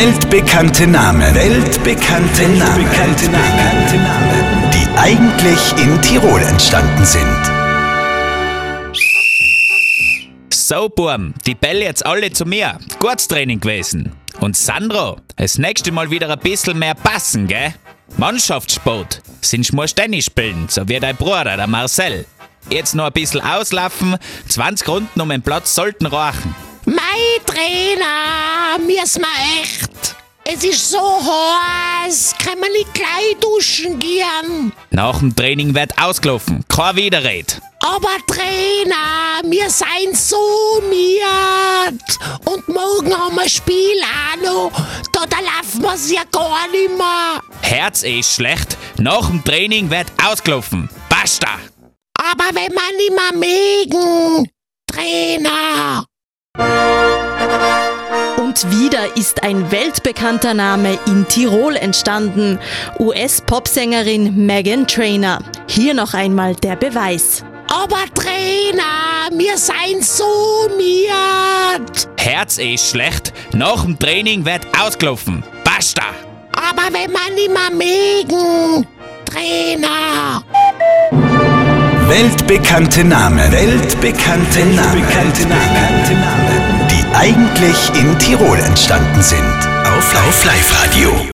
Weltbekannte Namen. Weltbekannte Namen. Weltbekannte Namen. Die eigentlich in Tirol entstanden sind. So, Burm, die Bälle jetzt alle zu mir. Gutes Training gewesen. Und Sandro, das nächste Mal wieder ein bisschen mehr passen, gell? Mannschaftssport. Sind musst Tennis spielen, so wie dein Bruder, der Marcel. Jetzt noch ein bisschen auslaufen, 20 Runden um den Platz sollten reichen. Mei Trainer, müssen wir echt. Es ist so heiß, kann man nicht gleich duschen gehen. Nach dem Training wird ausgelaufen, kein Widerred. Aber Trainer, wir seien so miert. Und morgen haben wir Spiel auch noch. Da, da laufen wir's ja gar nicht mehr. Herz ist schlecht, nach dem Training wird ausgelaufen. Basta! Aber wenn wir nicht mehr mögen, Trainer. Und wieder ist ein weltbekannter Name in Tirol entstanden. US-Popsängerin Megan Trainer. Hier noch einmal der Beweis. Aber Trainer, wir seien so miert. Herz ist schlecht, nach dem Training wird ausgelaufen. Basta! Aber wenn nicht mehr mögen, Trainer. Weltbekannte Namen. Weltbekannte Namen. Weltbekannte Namen. Die eigentlich in Tirol entstanden sind. Auf Live-Radio.